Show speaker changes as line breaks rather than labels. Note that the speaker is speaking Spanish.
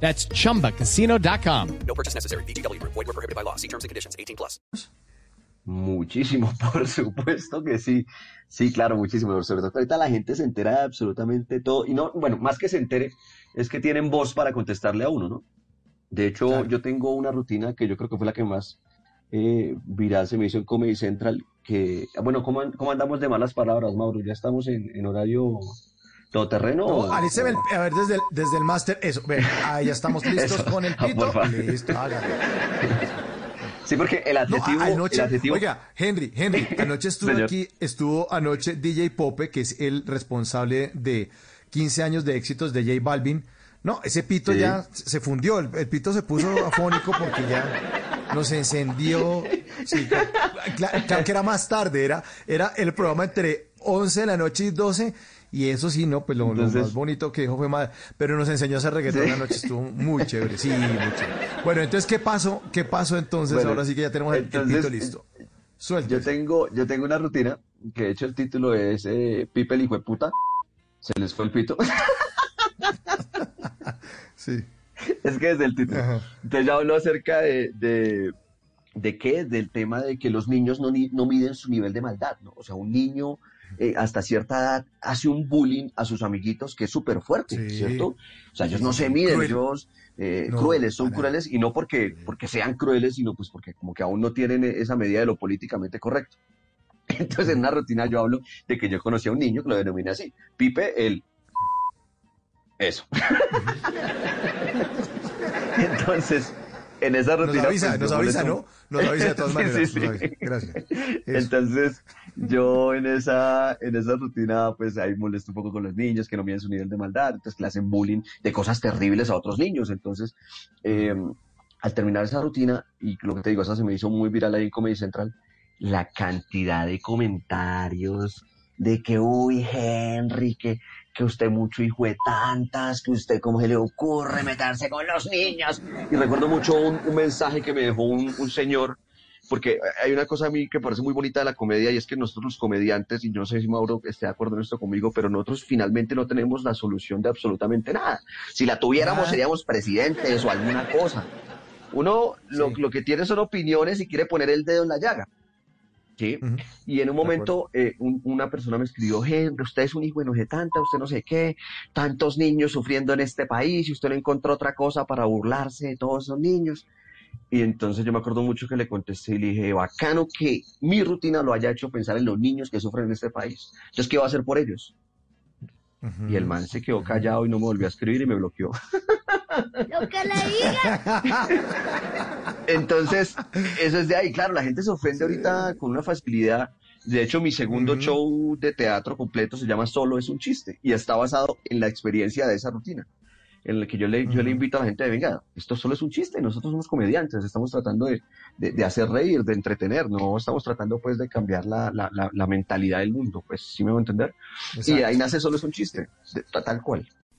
That's chumbacasino.com.
No purchase necessary. BGW. Void were prohibited by law. See terms and conditions. 18 plus.
Muchísimo, por supuesto que sí. Sí, claro, muchísimo. Sobre todo que ahorita la gente se entera de absolutamente todo. Y no, bueno, más que se entere, es que tienen voz para contestarle a uno, ¿no? De hecho, yo tengo una rutina que yo creo que fue la que más eh, viral se me hizo en Comedy Central. Que, bueno, ¿cómo, cómo andamos de malas palabras, Mauro? Ya estamos en, en horario todoterreno.
No,
o-
alíceme el- a ver, desde el, desde el máster, eso, ahí ya estamos listos con el
Ah,
pito. Listo, hágale.
Sí, porque el adjetivo,
anoche,
el adjetivo
oiga, Henry, Henry, anoche estuvo aquí, estuvo anoche DJ Pope, que es el responsable de 15 años de éxitos de J Balvin. No, ese pito
Sí.
ya se fundió, el, el pito se puso afónico porque ya nos encendió. Sí, cla- claro, que era más tarde, era, era el programa entre 11 de la noche y 12. Y eso sí, no, pues lo, más bonito que dijo fue más, pero nos enseñó a hacer reggaetón
Sí.
anoche, estuvo muy chévere, sí, muy chévere. Bueno, entonces, ¿qué pasó? ¿Qué pasó entonces?
Bueno,
Ahora sí que ya tenemos el, pito listo. Suelta.
Yo tengo, yo tengo una rutina, que de hecho el título es eh, Pipe el hijo de puta. Se les fue el pito.
Sí.
es que desde el título.
Ajá.
Entonces ya hablo acerca de, de, de qué, del tema de que los niños no, ni- no miden su nivel de maldad, ¿no? O sea, un niño eh, hasta cierta edad hace un bullying a sus amiguitos que es súper fuerte,
Sí.
¿cierto? O sea, ellos no se miden,
Cruel.
ellos eh,
No,
crueles, son
para
crueles y no porque, porque sean crueles, sino pues porque como que aún no tienen esa medida de lo políticamente correcto. Entonces en una rutina yo hablo de que yo conocí a un niño que lo denominé así, Pipe el... Eso. Entonces, en esa
Nos
rutina...
avisa,
pues,
nos avisa, ¿no? Nos avisa de todas
Sí,
maneras.
sí,
nos
sí.
avisa. Gracias. Eso.
Entonces, yo en esa, en esa rutina, pues ahí molesto un poco con los niños que no miden su nivel de maldad, entonces que le hacen bullying de cosas terribles a otros niños. Entonces, eh, al terminar esa rutina, y lo que te digo, esa se me hizo muy viral ahí en Comedy Central, la cantidad de comentarios de que, uy, Henry, que, que usted mucho hijo de tantas, que usted cómo se le ocurre meterse con los niños. Y recuerdo mucho un, un mensaje que me dejó un, un señor, porque hay una cosa a mí que parece muy bonita de la comedia y es que nosotros los comediantes, y yo no sé si Mauro esté de acuerdo en esto conmigo, pero nosotros finalmente no tenemos la solución de absolutamente nada. Si la tuviéramos
Ah.
seríamos presidentes o alguna cosa. Uno lo,
Sí.
lo que tiene son opiniones y quiere poner el dedo en la llaga. ¿Sí? Y en un momento eh, un- una persona me escribió, Henry, usted es un hijo de no sé tanta, usted no sé qué, tantos niños sufriendo en este país y usted no encontró otra cosa para burlarse de todos esos niños. Y entonces yo me acuerdo mucho que le contesté y le dije, bacano que mi rutina lo haya hecho pensar en los niños que sufren en este país. Entonces, ¿qué va a hacer por ellos? Y el man se quedó callado y no me volvió a escribir y me bloqueó.
Lo que le diga.
Entonces, eso es de ahí. Claro, la gente se ofende ahorita con una facilidad. De hecho, mi segundo show de teatro completo se llama Solo es un chiste y está basado en la experiencia de esa rutina. En la que yo le, yo le
Ujú.
invito a la gente de, venga, esto solo es un chiste, nosotros somos comediantes, estamos tratando de, de- de hacer reír, de entretener, no estamos tratando pues de cambiar la, la, la, la mentalidad del mundo, pues sí me voy a entender. Y
Exacto.
ahí nace Solo es un chiste, de- tal cual.